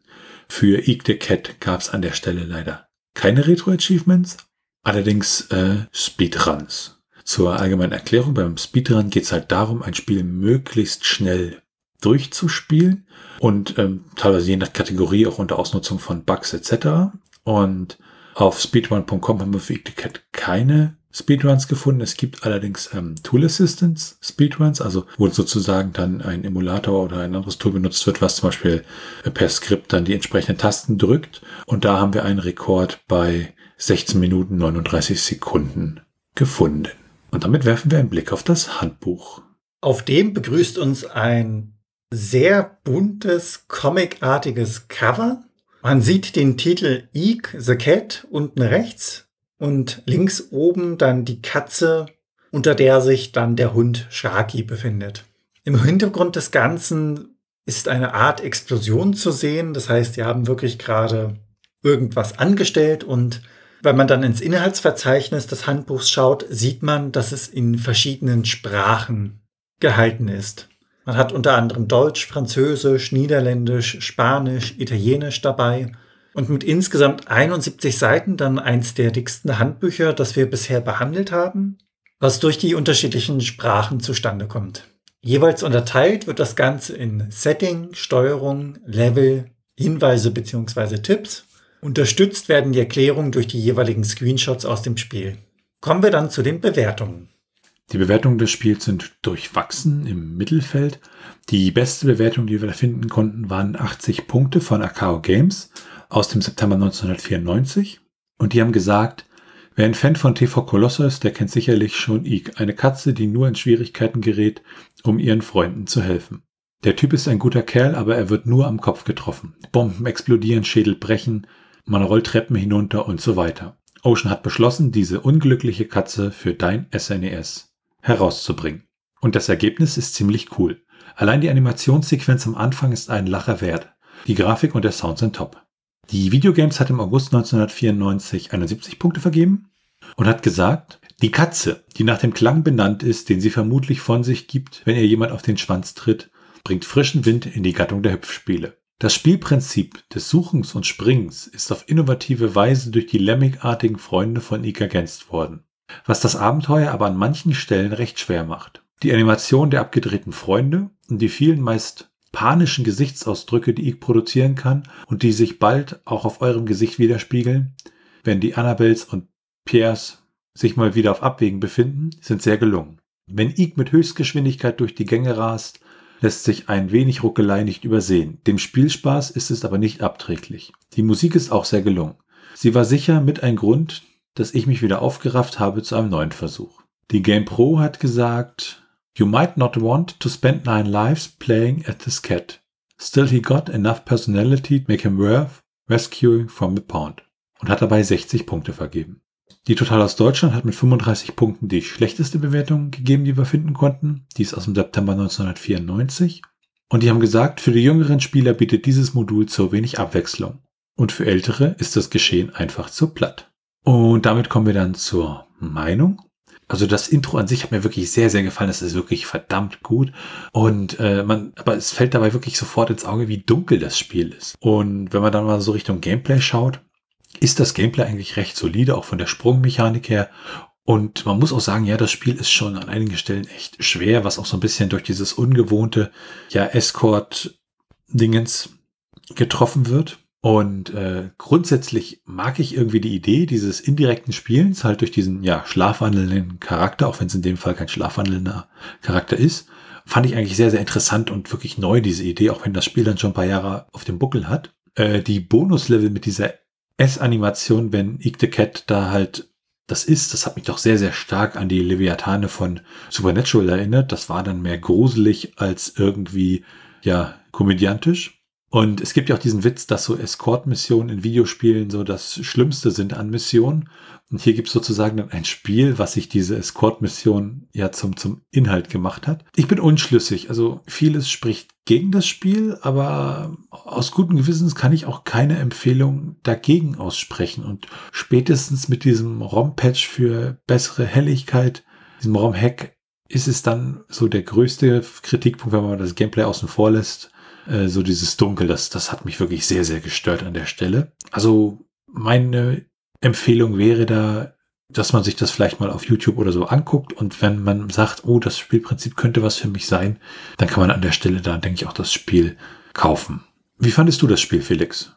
Für Eek the Cat gab es an der Stelle leider keine Retro-Achievements, allerdings äh, Speedruns. Zur allgemeinen Erklärung, beim Speedrun geht es halt darum, ein Spiel möglichst schnell durchzuspielen und ähm, teilweise je nach Kategorie auch unter Ausnutzung von Bugs etc. Und auf speedrun.com haben wir für Cat keine Speedruns gefunden. Es gibt allerdings ähm, Tool Assistance Speedruns, also wo sozusagen dann ein Emulator oder ein anderes Tool benutzt wird, was zum Beispiel äh, per Skript dann die entsprechenden Tasten drückt. Und da haben wir einen Rekord bei 16 Minuten 39 Sekunden gefunden. Und damit werfen wir einen Blick auf das Handbuch. Auf dem begrüßt uns ein sehr buntes, comicartiges Cover. Man sieht den Titel Eek the Cat unten rechts und links oben dann die Katze, unter der sich dann der Hund Sharky befindet. Im Hintergrund des Ganzen ist eine Art Explosion zu sehen. Das heißt, die haben wirklich gerade irgendwas angestellt und wenn man dann ins Inhaltsverzeichnis des Handbuchs schaut, sieht man, dass es in verschiedenen Sprachen gehalten ist. Man hat unter anderem Deutsch, Französisch, Niederländisch, Spanisch, Italienisch dabei und mit insgesamt 71 Seiten dann eins der dicksten Handbücher, das wir bisher behandelt haben, was durch die unterschiedlichen Sprachen zustande kommt. Jeweils unterteilt wird das Ganze in Setting, Steuerung, Level, Hinweise bzw. Tipps. Unterstützt werden die Erklärungen durch die jeweiligen Screenshots aus dem Spiel. Kommen wir dann zu den Bewertungen. Die Bewertungen des Spiels sind durchwachsen im Mittelfeld. Die beste Bewertung, die wir da finden konnten, waren 80 Punkte von Akao Games aus dem September 1994 und die haben gesagt, wer ein Fan von TV Colosso ist, der kennt sicherlich schon Ike, eine Katze, die nur in Schwierigkeiten gerät, um ihren Freunden zu helfen. Der Typ ist ein guter Kerl, aber er wird nur am Kopf getroffen. Bomben explodieren, Schädel brechen, man rollt Treppen hinunter und so weiter. Ocean hat beschlossen, diese unglückliche Katze für dein SNES e herauszubringen. Und das Ergebnis ist ziemlich cool. Allein die Animationssequenz am Anfang ist einen Lacher wert. Die Grafik und der Sound sind top. Die Videogames hat im August 1994 71 Punkte vergeben und hat gesagt, die Katze, die nach dem Klang benannt ist, den sie vermutlich von sich gibt, wenn ihr jemand auf den Schwanz tritt, bringt frischen Wind in die Gattung der Hüpfspiele. Das Spielprinzip des Suchens und Springens ist auf innovative Weise durch die Lemming-artigen Freunde von Ika ergänzt worden, was das Abenteuer aber an manchen Stellen recht schwer macht. Die Animation der abgedrehten Freunde und die vielen meist panischen Gesichtsausdrücke, die ich produzieren kann und die sich bald auch auf eurem Gesicht widerspiegeln, wenn die Annabels und Piers sich mal wieder auf Abwägen befinden, sind sehr gelungen. Wenn Ig mit Höchstgeschwindigkeit durch die Gänge rast, lässt sich ein wenig Ruckelei nicht übersehen. Dem Spielspaß ist es aber nicht abträglich. Die Musik ist auch sehr gelungen. Sie war sicher mit ein Grund, dass ich mich wieder aufgerafft habe zu einem neuen Versuch. Die Game Pro hat gesagt, You might not want to spend nine lives playing at this cat. Still he got enough personality to make him worth rescuing from the pond. Und hat dabei 60 Punkte vergeben. Die Total aus Deutschland hat mit 35 Punkten die schlechteste Bewertung gegeben, die wir finden konnten. Die ist aus dem September 1994. Und die haben gesagt, für die jüngeren Spieler bietet dieses Modul zu wenig Abwechslung. Und für ältere ist das Geschehen einfach zu platt. Und damit kommen wir dann zur Meinung. Also das Intro an sich hat mir wirklich sehr, sehr gefallen. Das ist wirklich verdammt gut. Und äh, man, aber es fällt dabei wirklich sofort ins Auge, wie dunkel das Spiel ist. Und wenn man dann mal so Richtung Gameplay schaut, ist das Gameplay eigentlich recht solide, auch von der Sprungmechanik her. Und man muss auch sagen, ja, das Spiel ist schon an einigen Stellen echt schwer, was auch so ein bisschen durch dieses ungewohnte, ja, Escort-Dingens getroffen wird. Und äh, grundsätzlich mag ich irgendwie die Idee dieses indirekten Spielens, halt durch diesen ja schlafwandelnden Charakter, auch wenn es in dem Fall kein schlafwandelnder Charakter ist, fand ich eigentlich sehr, sehr interessant und wirklich neu, diese Idee, auch wenn das Spiel dann schon ein paar Jahre auf dem Buckel hat. Äh, die Bonuslevel mit dieser S-Animation, wenn Ike the Cat da halt das ist, das hat mich doch sehr, sehr stark an die Leviathane von Supernatural erinnert. Das war dann mehr gruselig als irgendwie, ja, komödiantisch. Und es gibt ja auch diesen Witz, dass so Escort-Missionen in Videospielen so das Schlimmste sind an Missionen. Und hier gibt es sozusagen dann ein Spiel, was sich diese Escort-Mission ja zum, zum Inhalt gemacht hat. Ich bin unschlüssig. Also vieles spricht gegen das Spiel, aber aus gutem Gewissens kann ich auch keine Empfehlung dagegen aussprechen. Und spätestens mit diesem ROM-Patch für bessere Helligkeit, diesem ROM-Hack, ist es dann so der größte Kritikpunkt, wenn man das Gameplay außen vor lässt äh, so dieses Dunkel, das, das hat mich wirklich sehr, sehr gestört an der Stelle. Also meine Empfehlung wäre da, dass man sich das vielleicht mal auf YouTube oder so anguckt und wenn man sagt, oh, das Spielprinzip könnte was für mich sein, dann kann man an der Stelle da, denke ich, auch das Spiel kaufen. Wie fandest du das Spiel, Felix?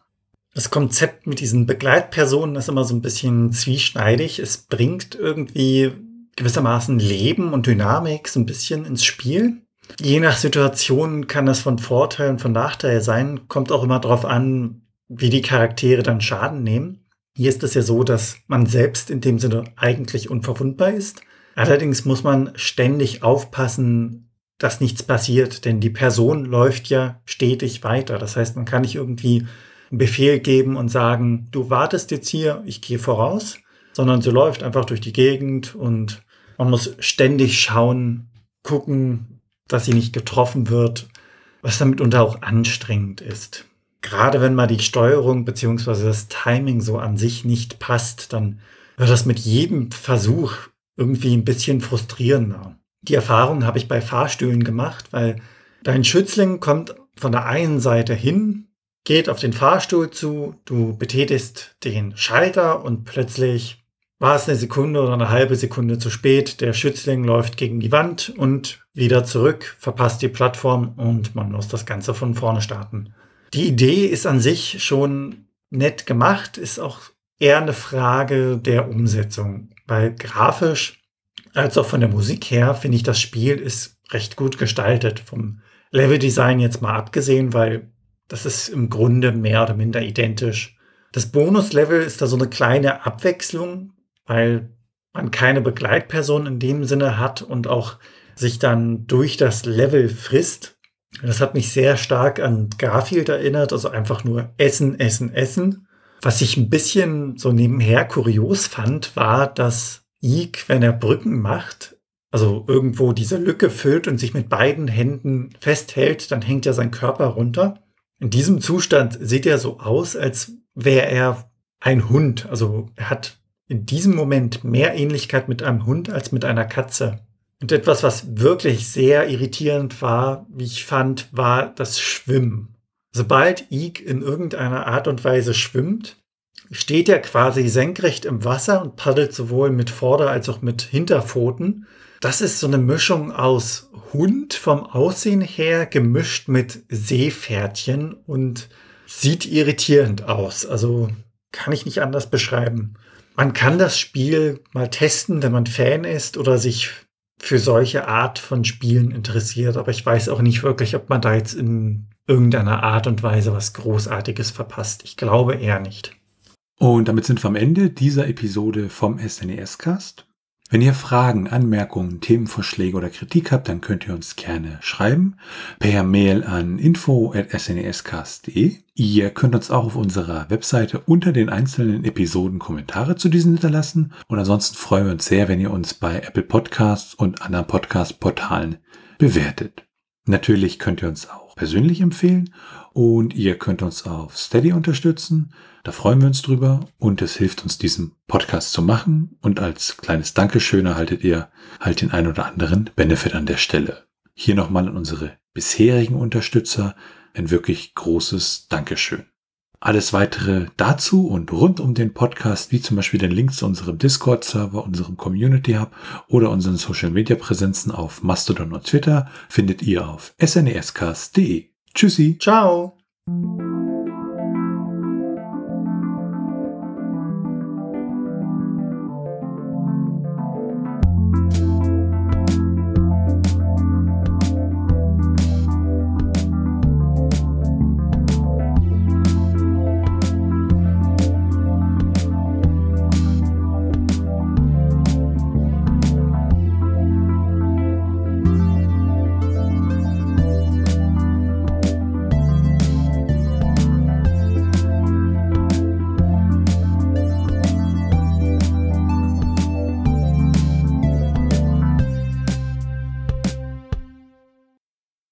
Das Konzept mit diesen Begleitpersonen ist immer so ein bisschen zwieschneidig. Es bringt irgendwie gewissermaßen Leben und Dynamik so ein bisschen ins Spiel. Je nach Situation kann das von Vorteil und von Nachteil sein. Kommt auch immer darauf an, wie die Charaktere dann Schaden nehmen. Hier ist es ja so, dass man selbst in dem Sinne eigentlich unverwundbar ist. Allerdings muss man ständig aufpassen, dass nichts passiert, denn die Person läuft ja stetig weiter. Das heißt, man kann nicht irgendwie einen Befehl geben und sagen, du wartest jetzt hier, ich gehe voraus, sondern sie läuft einfach durch die Gegend und man muss ständig schauen, gucken, dass sie nicht getroffen wird, was damit unter auch anstrengend ist. Gerade wenn mal die Steuerung bzw. das Timing so an sich nicht passt, dann wird das mit jedem Versuch irgendwie ein bisschen frustrierender. Die Erfahrung habe ich bei Fahrstühlen gemacht, weil dein Schützling kommt von der einen Seite hin, geht auf den Fahrstuhl zu, du betätigst den Schalter und plötzlich war es eine Sekunde oder eine halbe Sekunde zu spät. Der Schützling läuft gegen die Wand und wieder zurück, verpasst die Plattform und man muss das Ganze von vorne starten. Die Idee ist an sich schon nett gemacht, ist auch eher eine Frage der Umsetzung, weil grafisch als auch von der Musik her finde ich das Spiel ist recht gut gestaltet. Vom Leveldesign jetzt mal abgesehen, weil das ist im Grunde mehr oder minder identisch. Das Bonuslevel ist da so eine kleine Abwechslung, weil man keine Begleitperson in dem Sinne hat und auch sich dann durch das Level frisst. Das hat mich sehr stark an Garfield erinnert, also einfach nur Essen, Essen, Essen. Was ich ein bisschen so nebenher kurios fand, war, dass Ike, wenn er Brücken macht, also irgendwo diese Lücke füllt und sich mit beiden Händen festhält, dann hängt ja sein Körper runter. In diesem Zustand sieht er so aus, als wäre er ein Hund. Also er hat in diesem Moment mehr Ähnlichkeit mit einem Hund als mit einer Katze. Und etwas, was wirklich sehr irritierend war, wie ich fand, war das Schwimmen. Sobald Ig in irgendeiner Art und Weise schwimmt, steht er quasi senkrecht im Wasser und paddelt sowohl mit Vorder- als auch mit Hinterpfoten. Das ist so eine Mischung aus Hund vom Aussehen her gemischt mit Seepferdchen und sieht irritierend aus. Also kann ich nicht anders beschreiben. Man kann das Spiel mal testen, wenn man Fan ist oder sich für solche Art von Spielen interessiert. Aber ich weiß auch nicht wirklich, ob man da jetzt in irgendeiner Art und Weise was Großartiges verpasst. Ich glaube eher nicht. Und damit sind wir am Ende dieser Episode vom SNES-Cast. Wenn ihr Fragen, Anmerkungen, Themenvorschläge oder Kritik habt, dann könnt ihr uns gerne schreiben per Mail an info@snescast.de. Ihr könnt uns auch auf unserer Webseite unter den einzelnen Episoden Kommentare zu diesen hinterlassen und ansonsten freuen wir uns sehr, wenn ihr uns bei Apple Podcasts und anderen Podcast Portalen bewertet. Natürlich könnt ihr uns auch persönlich empfehlen und ihr könnt uns auf Steady unterstützen. Da freuen wir uns drüber und es hilft uns, diesen Podcast zu machen. Und als kleines Dankeschön erhaltet ihr halt den ein oder anderen Benefit an der Stelle. Hier nochmal an unsere bisherigen Unterstützer ein wirklich großes Dankeschön. Alles weitere dazu und rund um den Podcast, wie zum Beispiel den Link zu unserem Discord-Server, unserem Community Hub oder unseren Social-Media-Präsenzen auf Mastodon und Twitter, findet ihr auf snescast.de. Tschüssi. Ciao.